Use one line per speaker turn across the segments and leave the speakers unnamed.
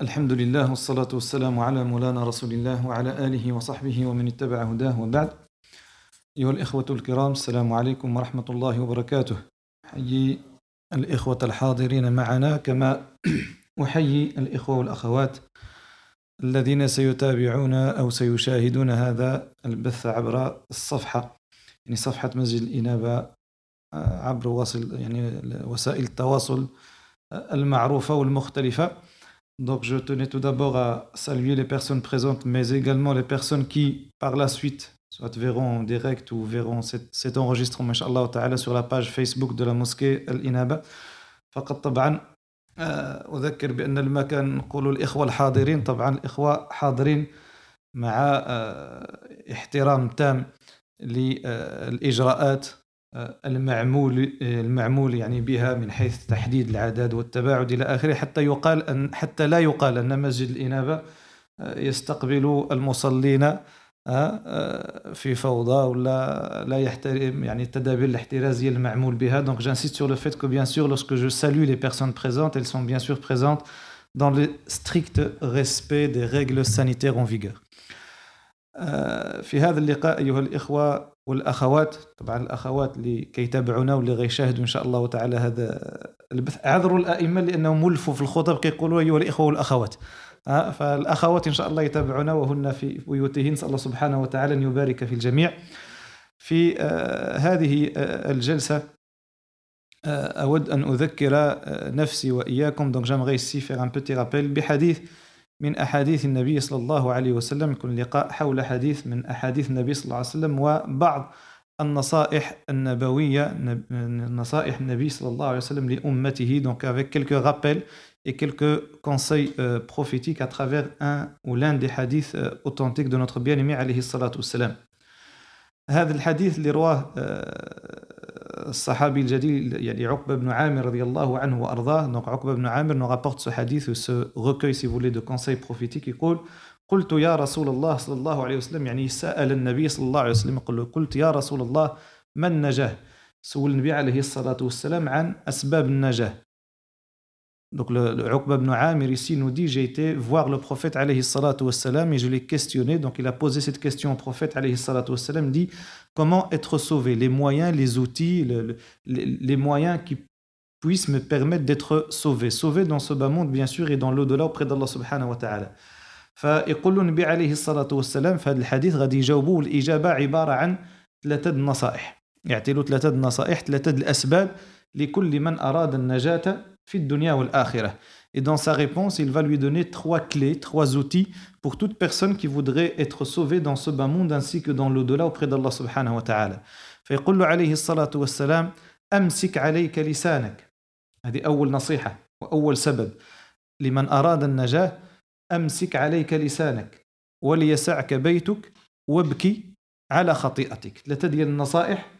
الحمد لله والصلاة والسلام على مولانا رسول الله وعلى آله وصحبه ومن اتبع هداه وبعد. أيها الإخوة الكرام السلام عليكم ورحمة الله وبركاته. حيي الإخوة الحاضرين معنا كما أحيي الإخوة والأخوات الذين سيتابعون أو سيشاهدون هذا البث عبر الصفحة يعني صفحة مسجد الإنابة عبر وصل يعني وسائل التواصل المعروفة والمختلفة. Donc je tenais tout d'abord à saluer les personnes présentes, mais également les personnes qui, par la suite, soit verront en direct ou verront cet, cet enregistrement, inshallah ta'ala, sur la page Facebook de la mosquée Al-Inaba. فقط طبعا أذكر بأن المكان نقول الإخوة الحاضرين طبعا الإخوة حاضرين مع احترام تام للإجراءات المعمول المعمول يعني بها من حيث تحديد العدد والتباعد إلى آخره حتى يقال أن حتى لا يقال أن مسجد الإنابة يستقبل المصلين في فوضى ولا لا يحترم يعني التدابير الاحترازيه المعمول بها. Donc j'insiste sur le fait que bien sûr lorsque je salue les personnes présentes elles sont bien sûr présentes dans le strict respect des règles sanitaires en vigueur. في هذا اللقاء أيها الإخوة والأخوات طبعا الأخوات اللي كيتابعونا واللي غيشاهدوا إن شاء الله تعالى هذا البث اعذروا الأئمة لأنهم ملفوا في الخطب كيقولوا ايها الإخوة والأخوات. فالأخوات إن شاء الله يتابعونا وهن في بيوتهن نسأل الله سبحانه وتعالى أن يبارك في الجميع. في هذه الجلسة أود أن أذكر نفسي وإياكم. دونك j'aimerais ici faire un petit rappel بحديث من أحاديث النبي صلى الله عليه وسلم يكون لقاء حول حديث من أحاديث النبي صلى الله عليه وسلم وبعض النصائح النبوية نصائح النبي صلى الله عليه وسلم لأمته. Donc avec quelques rappels et quelques conseils euh, prophétiques à travers un ou l'un des hadiths euh, authentiques de notre bien-aimé عليه الصلاة والسلام هذا الحديث اللي رواه الصحابي الجليل يعني عقبة بن عامر رضي الله عنه وأرضاه. Donc عقبة بن عامر nous rapporte ce حديث ce recueil si vous voulez de conseils prophétiques يقول قلت يا رسول الله صلى الله عليه وسلم يعني سأل النبي صلى الله عليه وسلم يقول قلت يا رسول الله ما النجاة؟ سول النبي عليه الصلاة والسلام عن أسباب النجاة. Donc عقبة بن عامر ici nous dit j'ai été voir le prophète عليه الصلاة والسلام et je l'ai questionné. Donc il a posé cette question au عليه الصلاة والسلام de comment être sauvé, les moyens, les outils, le, les, les, moyens qui puissent me permettre d'être sauvé. Sauvé dans ce bas monde bien sûr et dans l'au-delà auprès d'Allah سبحانه وتعالى. فيقول النبي عليه الصلاة والسلام في هذا الحديث غادي يجاوبوه الإجابة عبارة عن ثلاثة نصائح يعطي له ثلاثة نصائح ثلاثة الأسباب لكل من أراد النجاة في الدنيا والآخرة. Et dans sa réponse, il va lui donner trois clés, trois outils pour toute personne qui voudrait être sauvée dans ce bas monde ainsi que dans l'au-delà auprès d'Allah subhanahu wa ta'ala. فيقول له عليه الصلاة والسلام أمسك عليك لسانك. هذه أول نصيحة وأول سبب. لمن أراد النجاة أمسك عليك لسانك. وليسعك بيتك وابكي على خطيئتك. ثلاثة ديال النصائح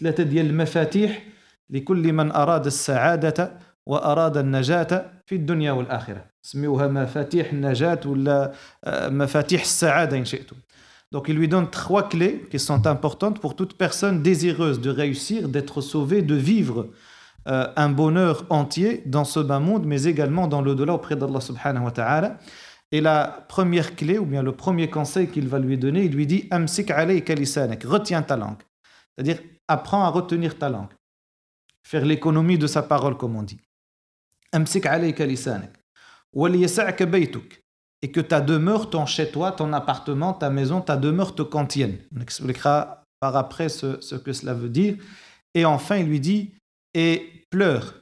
ثلاثة ديال المفاتيح لكل من أراد السعادة وأراد النجاة في الدنيا والآخرة سميوها مفاتيح النجاة ولا مفاتيح السعادة إن شئتم Donc il lui donne trois clés qui sont importantes pour toute personne désireuse de réussir, d'être sauvée, de vivre euh, un bonheur entier dans ce bas monde, mais également dans l'au-delà auprès d'Allah subhanahu wa ta'ala. Et la première clé, ou bien le premier conseil qu'il va lui donner, il lui dit Amsik alayka lisanak, retiens ta langue. C'est-à-dire, apprends à retenir ta langue. Faire l'économie de sa parole, comme on dit. Amsik alayka lisanak. وليسعك بيتك et que ta demeure, ton chez-toi, ton appartement, ta maison, ta demeure te contienne. On expliquera par après ce, ce, que cela veut dire. Et enfin, il lui dit, et pleure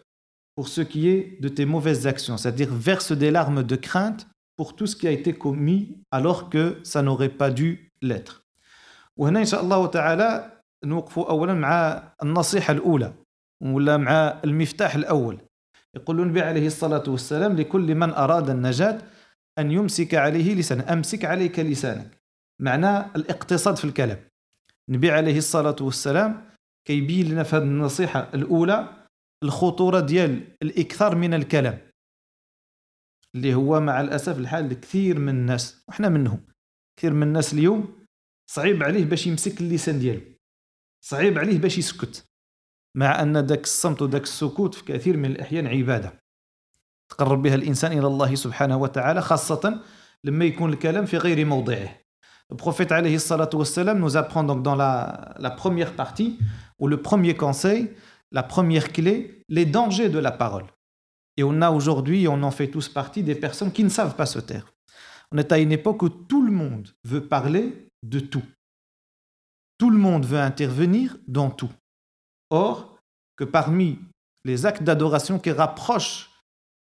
pour ce qui est de tes mauvaises actions, c'est-à-dire verse des larmes de crainte pour tout ce qui a été commis alors que ça n'aurait pas dû l'être. وهنا إن شاء الله تعالى نوقف أولا مع النصيحة الأولى ولا مع المفتاح الأول يقول النبي عليه الصلاة والسلام لكل من أراد النجاة أن يمسك عليه لسانه أمسك عليك لسانك. معناه الاقتصاد في الكلام. النبي عليه الصلاة والسلام كيبين لنا في هذه النصيحة الأولى الخطورة ديال الإكثار من الكلام. اللي هو مع الأسف الحال كثير من الناس وحنا منهم كثير من الناس اليوم صعيب عليه باش يمسك اللسان ديالو. صعيب عليه باش يسكت. مع أن داك الصمت وداك السكوت في كثير من الأحيان عبادة تقرب بها الإنسان إلى الله سبحانه وتعالى خاصة لما يكون الكلام في غير موضعه Le prophète alayhi salatu wassalam nous apprend donc dans la, la première partie, ou le premier conseil, la première clé, les dangers de la parole. Et on a aujourd'hui, on en fait tous partie, des personnes qui ne savent pas se taire. On est à une époque où tout le monde veut parler de tout. Tout le monde veut intervenir dans tout. Or, que parmi les actes d'adoration qui rapprochent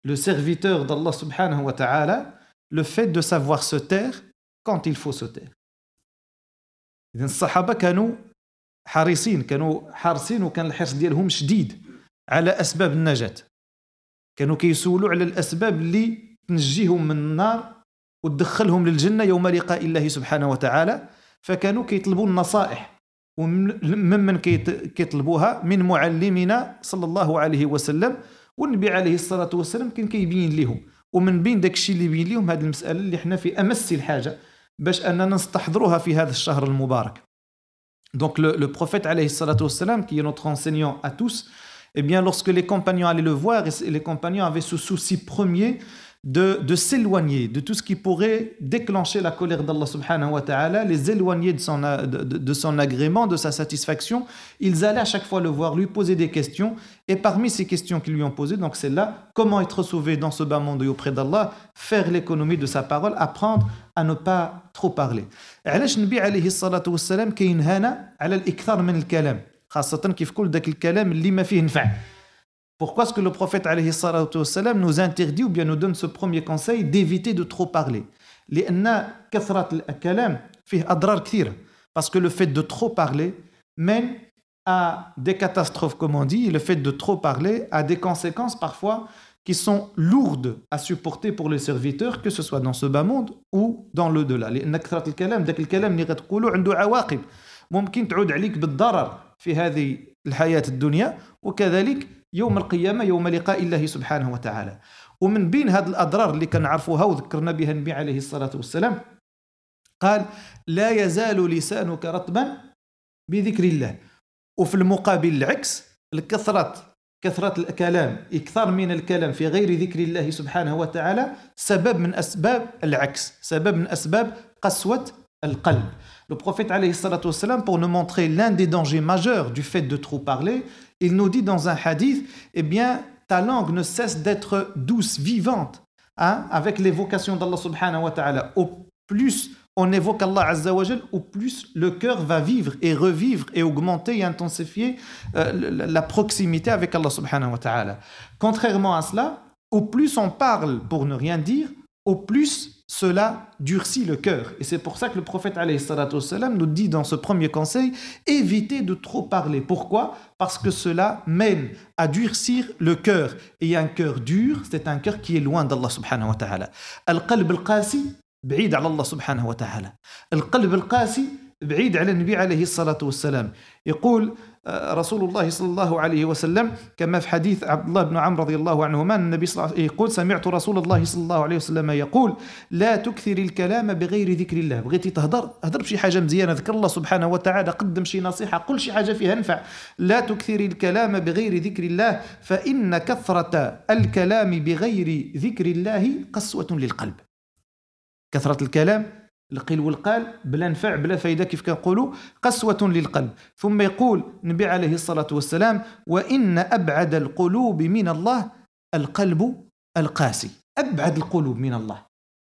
le serviteur d'Allah subhanahu wa ta'ala, le fait de savoir se taire quand il faut se taire. إذن الصحابة كانوا حريصين كانوا حارسين وكان الحرص ديالهم شديد على أسباب النجاة كانوا كيسولوا على الأسباب اللي تنجيهم من النار وتدخلهم للجنة يوم لقاء الله سبحانه وتعالى فكانوا كيطلبوا النصائح وممن كيطلبوها؟ من معلمنا صلى الله عليه وسلم والنبي عليه الصلاة والسلام كان كيبين لهم. ومن بين داك الشيء اللي يبين لهم هذه المسألة اللي حنا في أمس الحاجة باش أننا نستحضروها في هذا الشهر المبارك. Le, le prophète alayhi salatu wassalam, qui est notre enseignant à tous, eh bien lorsque les compagnons allaient le voir, les compagnons avaient ce souci premier de, de s'éloigner de tout ce qui pourrait déclencher la colère d'Allah subhanahu wa ta'ala, les éloigner de son, de, de, son agrément, de sa satisfaction. Ils allaient à chaque fois le voir, lui poser des questions. Et parmi ces questions qu'ils lui ont posées, donc c'est là, comment être sauvé dans ce bas monde et auprès d'Allah, faire l'économie de sa parole, apprendre à ne pas trop parler. علاش النبي عليه الصلاة والسلام كينهانا على الإكثار من الكلام خاصة كيف كل ذاك الكلام اللي ما فيه نفع pourquoi est-ce que le prophète والسلام, nous interdit ou bien nous donne ce premier conseil d'éviter de trop parler لأن كثرة الكلام فيه أضرار كثيرة parce que le fait de trop parler mène à des catastrophes comme on dit et le fait de trop parler a des conséquences parfois qui sont lourdes à supporter pour les serviteurs que ce soit dans ce bas monde ou dans le delà لأن كثرة الكلام ذاك الكلام اللي غتقولوا عنده عواقب ممكن تعود عليك بالضرر في هذه الحياة الدنيا وكذلك يوم القيامة يوم لقاء الله سبحانه وتعالى. ومن بين هذه الأضرار اللي كنعرفوها وذكرنا بها النبي عليه الصلاة والسلام قال لا يزال لسانك رطبا بذكر الله. وفي المقابل العكس الكثرة كثرة الكلام إكثار من الكلام في غير ذكر الله سبحانه وتعالى سبب من أسباب العكس سبب من أسباب قسوة القلب. Le prophète alayhi salatu wassalam, pour nous montrer l'un des dangers majeurs du fait de trop parler, il nous dit dans un hadith, eh bien, ta langue ne cesse d'être douce, vivante, hein, avec l'évocation d'Allah subhanahu wa ta'ala. Au plus on évoque Allah azza wa au plus le cœur va vivre et revivre et augmenter et intensifier euh, la proximité avec Allah subhanahu wa ta'ala. Contrairement à cela, au plus on parle pour ne rien dire, au plus cela durcit le cœur. Et c'est pour ça que le prophète والسلام, nous dit dans ce premier conseil, évitez de trop parler. Pourquoi Parce que cela mène à durcir le cœur. Et un cœur dur, c'est un cœur qui est loin d'Allah subhanahu wa ta'ala. Al-qalb al-qasi, بعيد على الله سبحانه وتعالى. القلب القاسي بعيد على النبي عليه الصلاة والسلام. يقول رسول الله صلى الله عليه وسلم كما في حديث عبد الله بن عمرو رضي الله عنهما النبي صلى الله عليه وسلم يقول سمعت رسول الله صلى الله عليه وسلم يقول لا تكثر الكلام بغير ذكر الله. بغيتي تهضر هضر بشي حاجة مزيانة ذكر الله سبحانه وتعالى قدم شي نصيحة قل شي حاجة فيها نفع. لا تكثر الكلام بغير ذكر الله فإن كثرة الكلام بغير ذكر الله قسوة للقلب. كثرة الكلام القيل والقال بلا نفع بلا فايدة كيف كنقولوا؟ قسوة للقلب. ثم يقول النبي عليه الصلاة والسلام وإن أبعد القلوب من الله القلب القاسي. أبعد القلوب من الله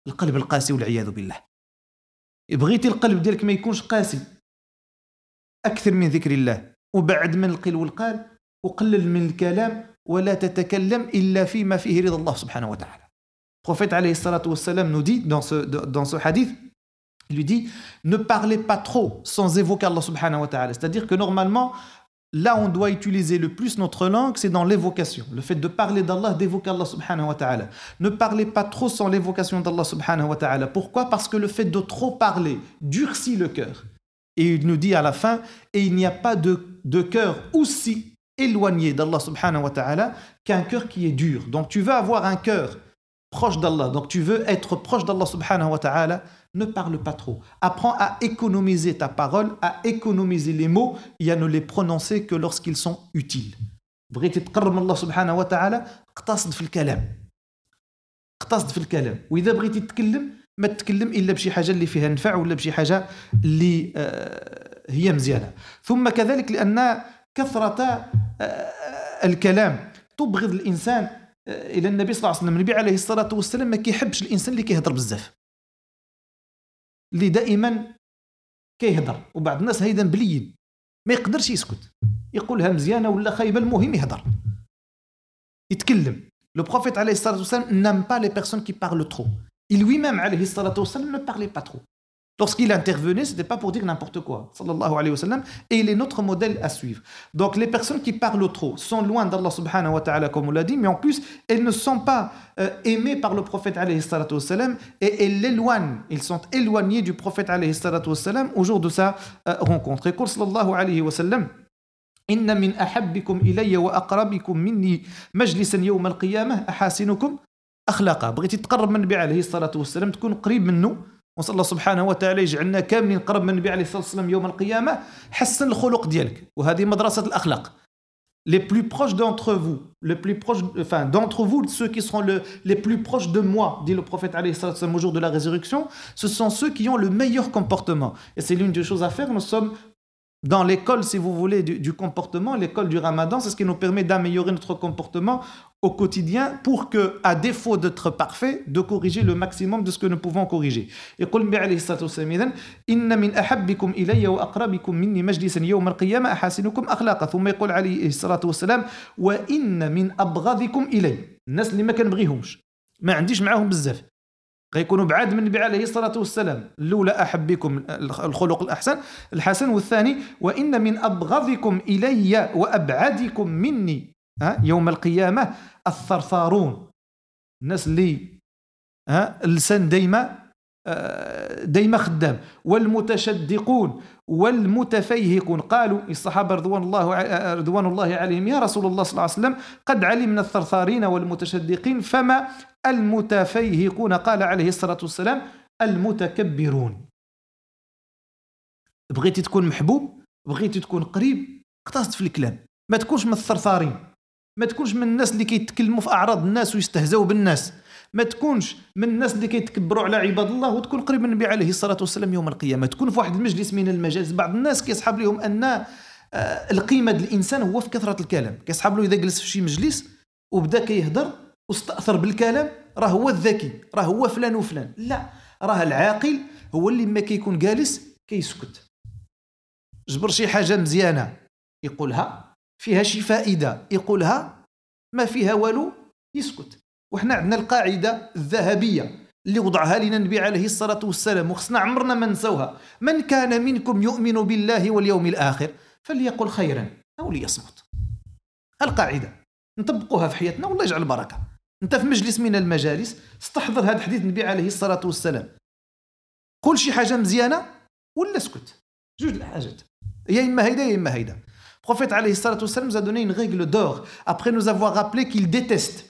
القلب القاسي والعياذ بالله. بغيتي القلب ديالك ما يكونش قاسي. أكثر من ذكر الله. وبعد من القيل والقال وقلل من الكلام ولا تتكلم إلا فيما فيه رضا الله سبحانه وتعالى. Prophète عليه الصلاة والسلام ce, dans ce hadith Il lui dit ne parlez pas trop sans évoquer Allah subhanahu wa ta'ala. C'est-à-dire que normalement, là on doit utiliser le plus notre langue, c'est dans l'évocation. Le fait de parler d'Allah, d'évoquer Allah subhanahu wa ta'ala. Ne parlez pas trop sans l'évocation d'Allah subhanahu wa ta'ala. Pourquoi? Parce que le fait de trop parler durcit le cœur. Et il nous dit à la fin, et il n'y a pas de, de cœur aussi éloigné d'Allah subhanahu wa ta'ala qu'un cœur qui est dur. Donc tu veux avoir un cœur proche d'Allah, donc tu veux être proche d'Allah subhanahu wa ta'ala, ne parle pas trop. Apprends à économiser ta parole, à économiser les mots et à ne les prononcer que lorsqu'ils sont utiles. بغيتي تقرب من الله سبحانه وتعالى اقتصد في الكلام اقتصد في الكلام واذا بغيتي تتكلم ما تتكلم الا بشي حاجة اللي فيها نفع ولا بشي حاجة اللي هي مزيانه ثم كذلك لأن كثره الكلام تبغض الانسان إلى النبي صلى الله عليه وسلم النبي عليه الصلاه والسلام ما كيحبش الانسان اللي كيهضر بزاف اللي دائما كيهضر وبعض الناس هيدا بليد ما يقدرش يسكت. يقولها مزيانة ولا خايبة المهم يهضر. يتكلم. لو بروفيت عليه الصلاة والسلام نام با لي بيرسون كي بارل ترو Il lui-même, alayhi salatu wasalam, ne parlait pas trop. Lorsqu'il intervenait, ce n'était pas pour dire n'importe quoi, sallallahu alayhi wa sallam, et il est notre modèle à suivre. Donc les personnes qui parlent trop sont loin d'Allah subhanahu wa ta'ala, comme on l'a dit, mais en plus, elles ne sont pas euh, aimées par le prophète alayhi salatu wasalam, et elles l'éloignent, ils sont éloignés du prophète alayhi salatu wasalam au jour de sa euh, rencontre. Et sallallahu alayhi wa sallam, إن من أحبكم إلي وأقربكم مني مجلسا يوم القيامة أحاسنكم اخلاقه بغيتي تقرب من النبي عليه الصلاه والسلام تكون قريب منه وصلى الله سبحانه وتعالى يجعلنا كاملين قرب من النبي عليه الصلاه والسلام يوم القيامه حسن الخلق ديالك وهذه مدرسه الاخلاق les plus proches d'entre vous, les plus proches, enfin d'entre vous, ceux qui seront le, les plus proches de moi, dit le prophète alayhi au jour de la résurrection, ce sont ceux qui ont le meilleur comportement. Et c'est l'une des choses à faire. Nous sommes dans l'école, si vous voulez, du, du comportement, l'école du ramadan, c'est ce qui nous permet d'améliorer notre comportement au quotidien pour que, à défaut d'être parfait, de corriger le maximum de ce que nous pouvons corriger. يقول النبي عليه الصلاة والسلام إذن إن من أحبكم إلي وأقربكم مني مجلسا يوم القيامة أحاسنكم أخلاقا ثم يقول عليه الصلاة والسلام وإن من أبغضكم إلي الناس اللي ما كنبغيهمش ما عنديش معاهم بزاف غيكونوا بعاد من النبي عليه الصلاة والسلام الأولى أحبكم الخلق الأحسن الحسن والثاني وإن من أبغضكم إلي وأبعدكم مني ها يوم القيامة الثرثارون. الناس اللي ها اللسان دايما آه، دايما خدام. والمتشدقون والمتفيهقون. قالوا الصحابة رضوان الله آه، رضوان الله عليهم يا رسول الله صلى الله عليه وسلم قد علمنا الثرثارين والمتشدقين فما المتفيهقون؟ قال عليه الصلاة والسلام المتكبرون. بغيتي تكون محبوب بغيتي تكون قريب اقتصد في الكلام. ما تكونش من الثرثارين. ما تكونش من الناس اللي كيتكلموا في أعراض الناس ويستهزئوا بالناس. ما تكونش من الناس اللي كيتكبروا على عباد الله وتكون قريب من النبي عليه الصلاة والسلام يوم القيامة. تكون في واحد المجلس من المجالس. بعض الناس كيصحاب لهم أن آه، القيمة الإنسان هو في كثرة الكلام. كيصحاب له إذا جلس في شي مجلس وبدا كيهضر واستأثر بالكلام راه هو الذكي راه هو فلان وفلان. لا راه العاقل هو اللي ما كيكون جالس كيسكت. جبر شي حاجة مزيانة يقولها فيها شي فائده يقولها ما فيها والو؟ يسكت. وحنا عندنا القاعدة الذهبية اللي وضعها لنا النبي عليه الصلاة والسلام وخصنا عمرنا ما نسوها من كان منكم يؤمن بالله واليوم الآخر فليقل خيرا أو ليصمت. القاعده نطبقوها في حياتنا والله يجعل البركة. أنت في مجلس من المجالس استحضر هذا الحديث النبي عليه الصلاة والسلام. قول شي حاجة مزيانة ولا اسكت جوج الحاجات. يا إما هيدا يا إما هيدا. Prophète nous a donné une règle d'or après nous avoir rappelé qu'il déteste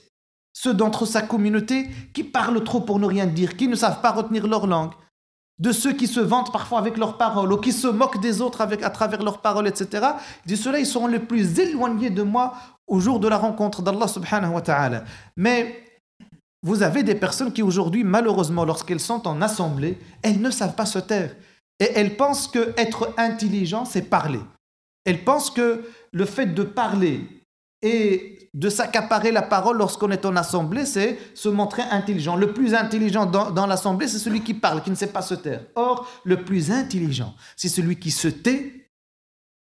ceux d'entre sa communauté qui parlent trop pour ne rien dire, qui ne savent pas retenir leur langue, de ceux qui se vantent parfois avec leurs paroles ou qui se moquent des autres avec, à travers leurs paroles, etc. Dit ceux-là, ils seront les plus éloignés de moi au jour de la rencontre d'Allah subhanahu wa ta'ala. Mais vous avez des personnes qui aujourd'hui, malheureusement, lorsqu'elles sont en assemblée, elles ne savent pas se taire. Et elles pensent que être intelligent, c'est parler. Elle pense que le fait de parler et de s'accaparer la parole lorsqu'on est en assemblée, c'est se montrer intelligent. Le plus intelligent dans, l'assemblée, c'est celui qui parle, qui ne sait pas se taire. Or, le plus intelligent, c'est celui qui se tait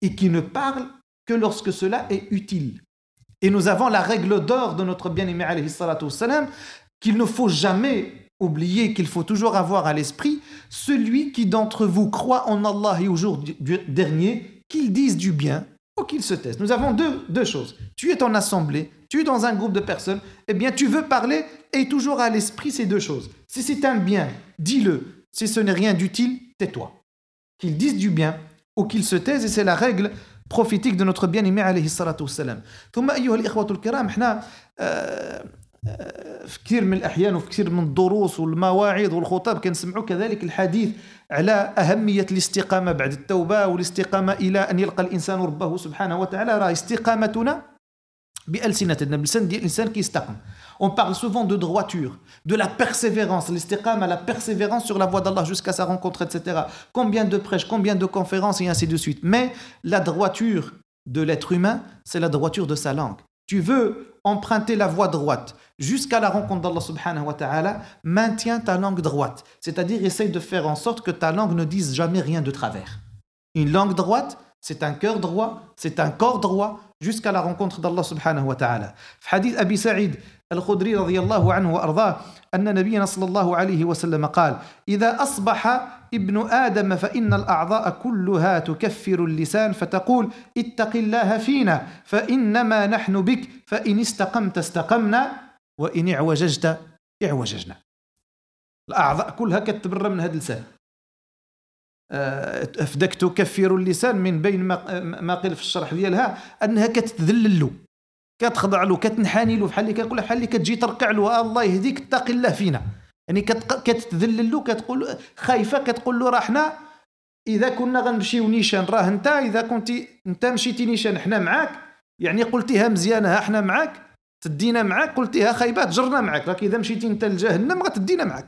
et qui ne parle que lorsque cela est utile. Et nous avons la règle d'or de notre bien-aimé qu'il ne faut jamais oublier, qu'il faut toujours avoir à l'esprit, celui qui d'entre vous croit en Allah et au jour dernier qu'ils disent du bien ou qu'ils se taisent. Nous avons deux, choses. Tu es en assemblée, tu es dans un groupe de personnes, eh bien tu veux parler et toujours à l'esprit ces deux choses. Si c'est un bien, dis-le. Si ce n'est rien d'utile, tais-toi. Qu'ils disent du bien ou qu'ils se taisent, et c'est la règle prophétique de notre bien-aimé alayhi salatu wassalam. في كثير من الأحيان وفي كثير من الدروس والمواعظ والخطب كنسمعوا كذلك الحديث على أهمية الاستقامة بعد التوبة والاستقامة إلى أن يلقى الإنسان ربه سبحانه وتعالى راه استقامتنا On parle souvent de droiture, de la persévérance, l'istiqam à la persévérance sur la voie d'Allah jusqu'à sa rencontre, etc. Combien de prêches, combien de conférences et ainsi de suite. Mais la droiture de l'être humain, c'est la droiture de sa langue. Tu veux emprunter la voie droite jusqu'à la rencontre d'Allah subhanahu wa ta'ala, maintiens ta langue droite. C'est-à-dire, essaye de faire en sorte que ta langue ne dise jamais rien de travers. Une langue droite, c'est un cœur droit, c'est un corps droit, jusqu'à la rencontre d'Allah subhanahu wa ta'ala. Hadith Abi Sa'id الخدري رضي الله عنه وأرضاه أن نبينا صلى الله عليه وسلم قال: إذا أصبح ابن آدم فإن الأعضاء كلها تكفر اللسان فتقول: اتق الله فينا فإنما نحن بك فإن استقمت استقمنا وإن اعوججت اعوججنا. الأعضاء كلها كتبرى من هذا اللسان. فداك تكفر اللسان من بين ما قيل في الشرح ديالها أنها كتذلل له كتخضع له كتنحاني له بحال اللي كنقول بحال اللي كتجي تركع له الله يهديك اتق الله فينا. يعني كتذلل له كتقول خايفة كتقول له راه حنا إذا كنا غنمشيو نيشان راه أنت إذا كنت أنت مشيتي نيشان حنا معاك. يعني قلتيها مزيانة حنا معاك تدينا معاك. قلتيها خايبه تجرنا معاك راك إذا مشيتي أنت لجهنم غتدينا معاك.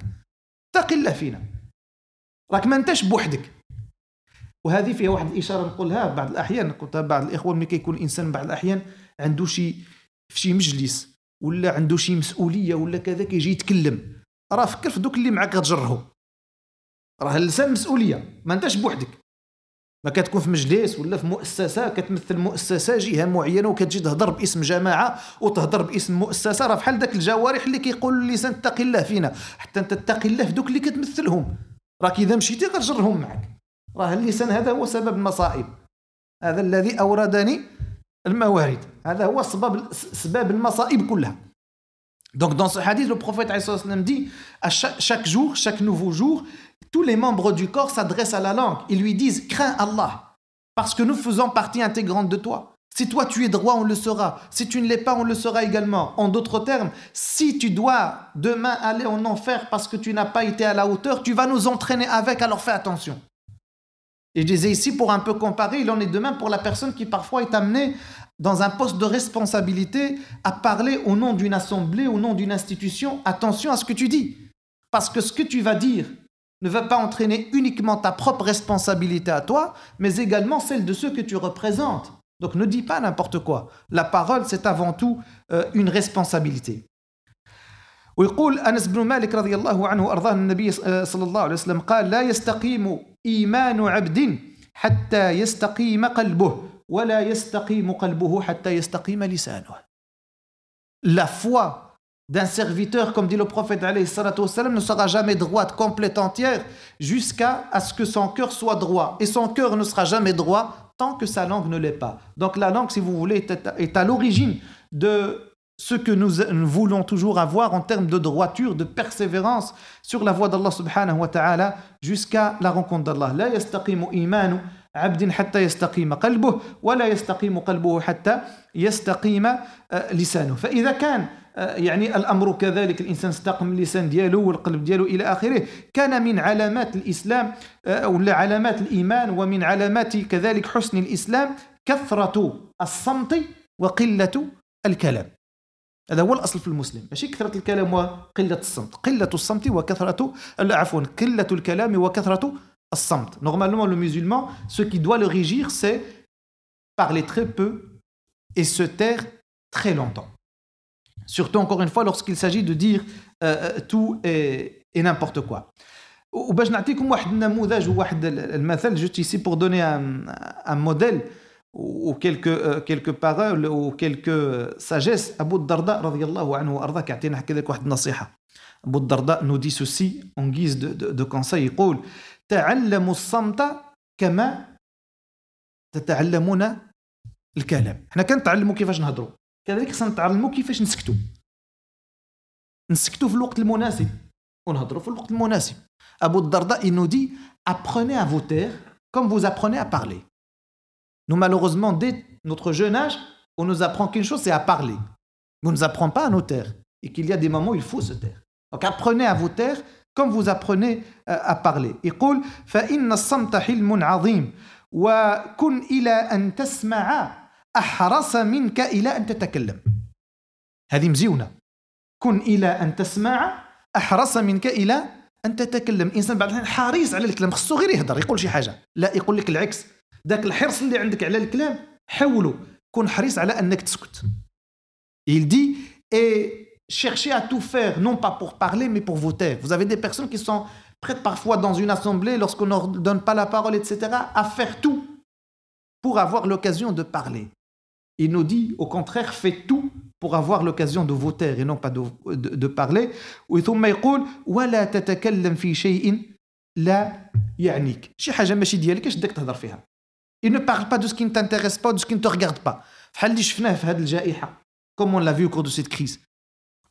اتق الله فينا. راك ما انتش بوحدك. وهذه فيها واحد الإشارة نقولها بعض الأحيان قلتها بعض الإخوان ملي كيكون الانسان بعض الأحيان عنده شي في شي مجلس ولا عنده شي مسؤولية ولا كذا كيجي يتكلم. راه فكر في دوك اللي معاك غتجرهم راه اللسان مسؤولية ما انتش بوحدك. ما كتكون في مجلس ولا في مؤسسة كتمثل مؤسسة جهة معينة وكتجي تهضر باسم جماعة وتهضر باسم مؤسسة. راه بحال داك الجوارح اللي كيقولوا اللسان اتقي الله فينا حتى أنت اتقي الله في دوك اللي كتمثلهم. راك إذا مشيتي غتجرهم معك. راه اللسان هذا هو سبب المصائب. هذا الذي أوردني الموارد. هذا هو سبب سبب المصائب كلها. Donc dans ce حديث le prophète عليه الصلاة والسلام dit chaque jour chaque nouveau jour tous les membres du corps s'adressent à la langue et lui disent crains الله parce que nous faisons partie intégrante de toi Si toi tu es droit, on le sera. Si tu ne l'es pas, on le sera également. En d'autres termes, si tu dois demain aller en enfer parce que tu n'as pas été à la hauteur, tu vas nous entraîner avec, alors fais attention. Et je disais ici, pour un peu comparer, il en est de même pour la personne qui parfois est amenée dans un poste de responsabilité à parler au nom d'une assemblée, au nom d'une institution. Attention à ce que tu dis. Parce que ce que tu vas dire ne va pas entraîner uniquement ta propre responsabilité à toi, mais également celle de ceux que tu représentes. Donc ne dis pas n'importe quoi. La parole, c'est avant tout euh, une responsabilité. ويقول أنس بن مالك رضي الله عنه وأرضاه النبي صلى الله عليه وسلم قال لا يستقيم إيمان عبد حتى يستقيم قلبه ولا يستقيم قلبه حتى يستقيم لسانه La foi d'un serviteur, comme dit le prophète والسلام, ne sera jamais droite, complète, entière, jusqu'à ce que son cœur soit droit. Et son cœur ne sera jamais droit tant que sa langue ne l'est pas. Donc la langue, si vous voulez, est à l'origine de ce que nous voulons toujours avoir en termes de droiture, de persévérance sur la voie d'Allah subhanahu wa ta'ala jusqu'à la rencontre d'Allah. لا يستقيم إيمان عبد حتى يستقيم قلبه ولا يستقيم قلبه حتى يستقيم لسانه فإذا كان يعني الأمر كذلك الإنسان استقم اللسان ديالو والقلب ديالو إلى آخره. كان من علامات الإسلام أو علامات الإيمان ومن علامات كذلك حسن الإسلام كثرة الصمت وقلة الكلام. هذا هو الأصل في المسلم. ماشي كثرة الكلام وقلة الصمت. قلة الصمت وكثرة عفوا قلة الكلام وكثرة الصمت. Normalement le musulman ce qui doit le régir c'est parler très peu et se taire très longtemps. surtout encore une fois lorsqu'il s'agit de dire euh, tout et, et n'importe quoi وباش نعطيكم واحد النموذج وواحد المثل juste ici pour donner un, un modèle ou quelques, euh, quelques paroles ou quelques sagesses. Abu Darda, radiallahu anhu, arda, كيعطينا هكذا واحد النصيحة. Abu Darda nous dit ceci en guise de, de, de conseil. يقول: تعلموا الصمت كما تتعلمون الكلام. احنا كنتعلموا كيفاش نهضروا. كذلك خصنا نتعلموا كيفاش نسكتوا. نسكتوا في الوقت المناسب ونهضروا في الوقت المناسب. Abu Darda, il nous dit apprenez à vous taire comme vous apprenez à parler. Nous, malheureusement, dès notre jeune âge, on nous apprend qu'une chose, c'est à parler. on ne nous apprend pas à nous taire. Et qu'il y a des moments où il faut se taire. Donc apprenez à vous taire comme vous apprenez euh, à parler. يقول فإن الصمت حلم عظيم وكن إلى أن تسمع أحرص منك إلى أن تتكلم هذه مزيونة كن إلى أن تسمع أحرص منك إلى أن تتكلم إنسان بعد الحين حريص على الكلام خصو غير يهضر يقول شي حاجة لا يقول لك العكس ذاك الحرص اللي عندك على الكلام حوله كن حريص على أنك تسكت Il dit et cherchez à tout faire non pas pour parler mais pour taire. Vous avez des personnes qui sont prêtes parfois dans une assemblée lorsqu'on ne leur donne pas la parole etc à faire tout pour avoir l'occasion de parler. Il nous dit, au contraire, fais tout pour avoir l'occasion de vous taire et non pas de, de, de parler. ثم يقول ولا تتكلم في شيء لا يعنيك شي حاجه ماشي ديالك اش بدك تهضر فيها Il ne parle pas de ce qui ne t'intéresse pas, de ce qui ne te regarde pas. بحال اللي شفناه في هذه الجائحه comme on l'a vu au cours de cette crise.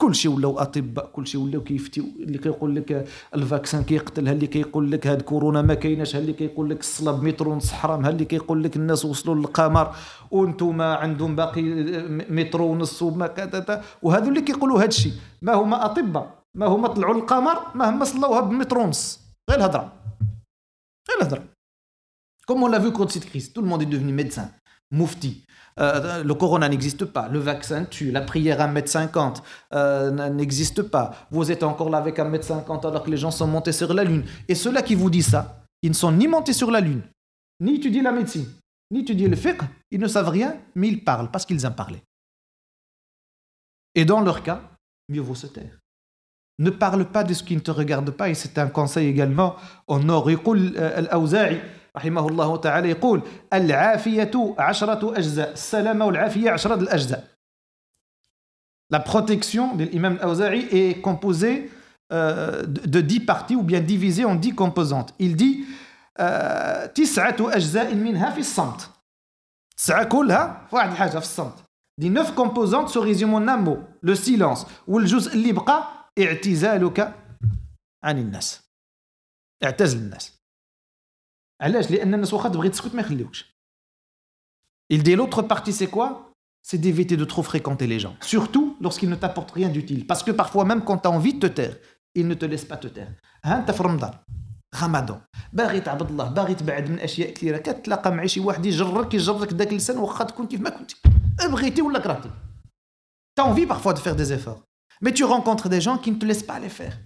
كلشي ولاو أطباء كلشي ولاو كيفتيو اللي كيقول لك ال vaccin كيقتل اللي كيقول لك هاد كورونا ما كايناش اللي كيقول لك الصلاه بمترو ونص حرام اللي كيقول لك الناس وصلوا للقمر وأنتم عندهم باقي مترو ونص وما كذا وهذو اللي كيقولوا هاد الشيء ما هما أطباء ما هما طلعوا للقمر ما هما صلوها بمترو ونص. غير الهضرة غير الهضرة. L'a vu au cours de cette crise, tout le monde est devenu Euh, le corona n'existe pas, le vaccin tue, la prière à 1m50 euh, n'existe pas. Vous êtes encore là avec 1m50 alors que les gens sont montés sur la Lune. Et ceux-là qui vous disent ça, ils ne sont ni montés sur la Lune, ni étudié la médecine, ni étudié le fiqh, ils ne savent rien, mais ils parlent parce qu'ils aiment parler. Et dans leur cas, mieux vaut se taire. Ne parle pas de ce qui ne te regarde pas, et c'est un conseil également au nord. رحمه الله تعالى يقول العافية عشرة أجزاء السلامة والعافية عشرة الأجزاء La protection de l'imam Awza'i est composée euh, de 10 parties ou bien divisée en 10 composantes. Il dit تسعة أجزاء منها في الصمت. تسعة كلها في واحد الحاجة في الصمت. دي 9 composantes se résument en un mot, le silence. والجزء اللي بقى اعتزالك عن الناس. اعتزل الناس. علاش لان الناس واخا تبغي تسكت ما يخليوكش il dit l'autre partie c'est quoi c'est d'éviter de trop fréquenter les gens surtout lorsqu'ils ne t'apportent rien d'utile parce que parfois même quand tu as envie de te taire ils ne te laissent pas te taire ها انت في رمضان رمضان باغي تعبد الله باغي تبعد من اشياء كثيره كتلاقى مع شي واحد يجرك يجرك داك اللسان واخا تكون كيف ما كنتي بغيتي ولا كرهتي T'as envie parfois de faire des efforts. Mais tu rencontres des gens qui ne te laissent pas les faire.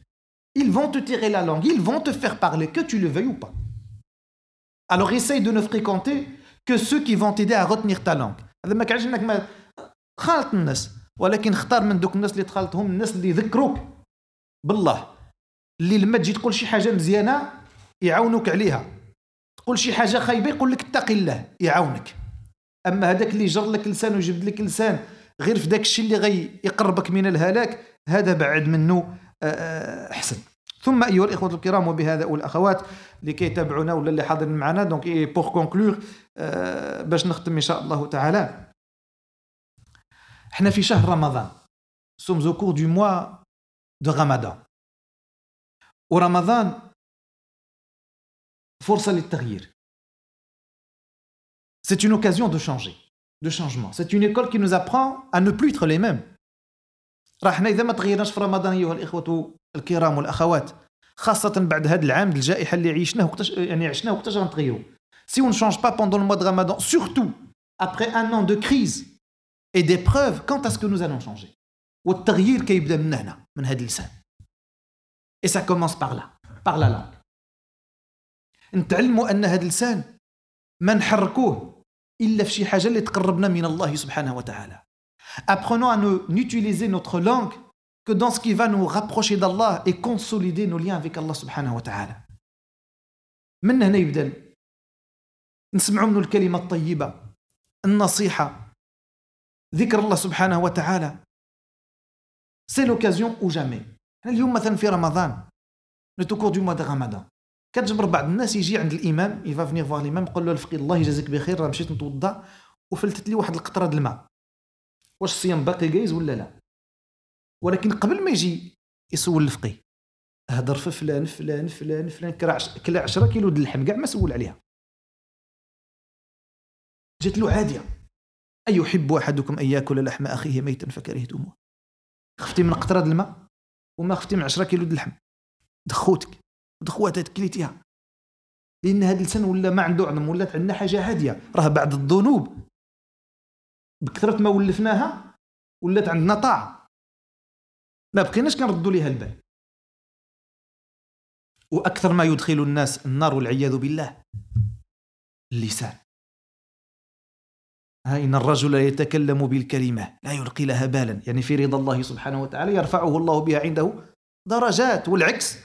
Ils vont te tirer la langue, ils vont te faire parler, que tu le veuilles ou pas. Alors essaye de ne fréquenter que ceux qui vont t'aider à retenir ta langue. هذا ما كانش إنك ما خالط الناس. ولكن اختار من دوك الناس اللي تخالطهم الناس اللي يذكروك بالله. اللي لما تجي تقول شي حاجة مزيانة يعاونوك عليها. تقول شي حاجة خايبة يقول لك اتقي الله يعاونك. أما هذاك اللي جر لك لسان وجبد لك لسان غير في داك الشيء اللي غي يقربك من الهلاك هذا بعد منه احسن ثم أيها الإخوة الكرام وبهذا والاخوات لكي يتابعونا ولا اللي حاضرين معنا. Donc et pour conclure باش نختم إن شاء الله تعالى. إحنا في شهر رمضان. sommes au cours du mois de رمضان ورمضان فرصه للتغيير C'est une occasion de changer, de changement. C'est une école qui nous apprend à ne plus être les mêmes. راحنا إذا ما تغيرناش في رمضان أيها الإخوة الكرام والاخوات خاصه بعد هذا العام الجائحه اللي عيشناه وقتاش يعني عشناه وقتاش غنتغيروا Si on ne change pas pendant le mois de Ramadan, surtout après un an de crise et d'épreuves, quand est-ce que nous allons changer والتغيير كيبدا من هنا من هذا اللسان Et ça commence par là, par la langue. نتعلموا ان هذا اللسان ما نحركوه الا في شي حاجه اللي تقربنا من الله سبحانه وتعالى. Apprenons à n'utiliser notre langue Que dans ce qui va nous rapprocher d'Allah et consolider nos liens avec Allah subhanahu wa ta'ala. من هنا يبدأ نسمعوا منه الكلمة الطيبة النصيحة ذكر الله سبحانه وتعالى. c'est l'occasion ou jamais اليوم مثلا في رمضان on est au cours du mois de رمضان كتجبر بعض الناس يجي عند الإمام il va venir voir الإمام يقول له الفقيه الله يجازيك بخير راه مشيت نتوضا وفلتت لي واحد القطرة د الماء. واش الصيام باقي جايز ولا لا؟ ولكن قبل ما يجي يسول الفقيه هضر في فلان فلان فلان فلان كلا 10 كيلو د اللحم كاع ما سول عليها. جات له عادية. أيحب أحدكم أن يأكل لحم أخيه ميتا فكرهتموه؟ خفتي من قطرة الماء؟ وما خفتي من 10 كيلو د اللحم؟ دخوتك دخواتك كليتيها. لأن هذا اللسان ولا ما عنده عظم ولات عندنا حاجة هادية. راه بعد الذنوب. بكثرة ما ولفناها ولات عندنا طاعة. ما بقيناش كنردوا ليها البال. وأكثر ما يدخل الناس النار والعياذ بالله اللسان. إن الرجل يتكلم بالكلمة؟ لا يلقي لها بالا. يعني في رضا الله سبحانه وتعالى يرفعه الله بها عنده درجات والعكس.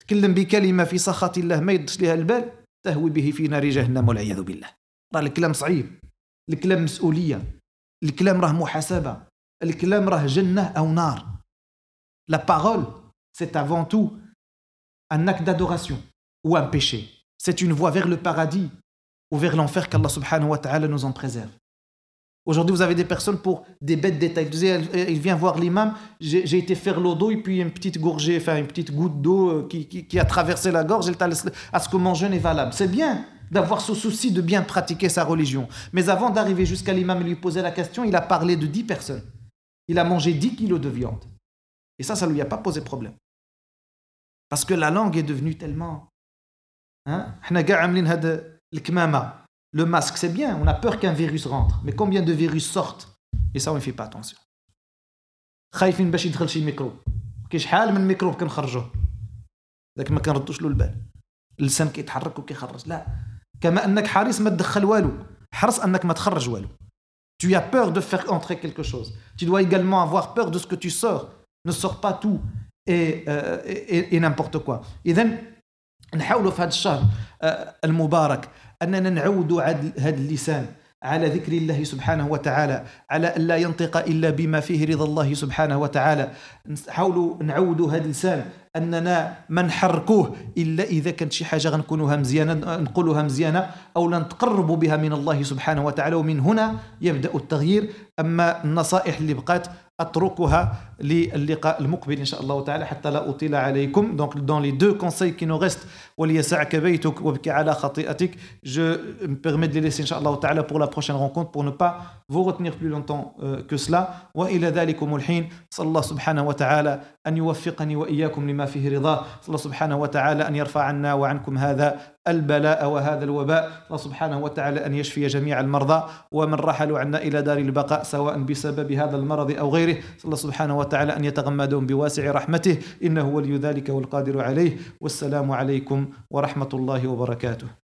تكلم بكلمة في سخط الله ما يدش لها البال تهوي به في نار جهنم والعياذ بالله. راه الكلام صعيب. الكلام مسؤولية. الكلام راه محاسبة. الكلام راه جنة أو نار لا parole c'est avant tout un acte d'adoration ou un péché c'est une voie vers le paradis ou vers l'enfer qu'Allah subhanahu wa ta'ala nous en préserve. Aujourd'hui, vous avez des personnes pour des bêtes détails. Il vient voir l'imam, j'ai été faire l'eau d'eau et puis une petite gorgée, enfin une petite goutte d'eau euh, qui, qui, qui, a traversé la gorge, elle à ce que mon jeûne est valable. C'est bien d'avoir ce souci de bien pratiquer sa religion. Mais avant d'arriver jusqu'à l'imam et lui poser la question, il a parlé de 10 personnes. Il a mangé 10 kilos de viande. Et ça, ça ne lui a pas posé problème. Parce que la langue est devenue tellement... Hein? Le masque, c'est bien, on a peur qu'un virus rentre. Mais combien de virus sortent Et ça, on ne fait pas attention. خايفين باش يدخل شي ميكروب كاين شحال من ميكروب كنخرجوه ذاك ما كنردوش له البال اللسان كيتحرك وكيخرج لا كما انك حريص ما تدخل والو حرص انك ما تخرج والو tu as peur de faire entrer quelque chose tu dois également avoir peur de ce que tu sors ne sors pas tout et, euh, et, et n'importe quoi اذا نحاولوا في هذا الشهر المبارك أننا نعود هذا اللسان على ذكر الله سبحانه وتعالى على أن لا ينطق إلا بما فيه رضا الله سبحانه وتعالى. نحاولوا نعودوا هذا اللسان أننا ما نحركوه إلا إذا كانت شي حاجة غنكونوها مزيانة نقولوها مزيانة أو نتقربوا بها من الله سبحانه وتعالى ومن هنا يبدأ التغيير. أما النصائح اللي بقات أتركها للقاء المقبل إن شاء الله تعالى حتى لا أطيل عليكم. Donc dans les deux conseils qui nous restent وليسعك بيتك وابكي على خطيئتك je vais les laisser إن شاء الله تعالى pour la prochaine rencontre pour ne pas vous retenir longtemps euh, que cela. والى ذلكم الحين. أسأل الله سبحانه وتعالى أن يوفقني وإياكم لما فيه رضاه أسأل الله سبحانه وتعالى أن يرفع عنا وعنكم هذا. البلاء وهذا الوباء الله سبحانه وتعالى أن يشفي جميع المرضى ومن رحلوا عنا إلى دار البقاء سواء بسبب هذا المرض أو غيره الله سبحانه وتعالى أن يتغمدهم بواسع رحمته إنه ولي ذلك والقادر عليه والسلام عليكم ورحمة الله وبركاته.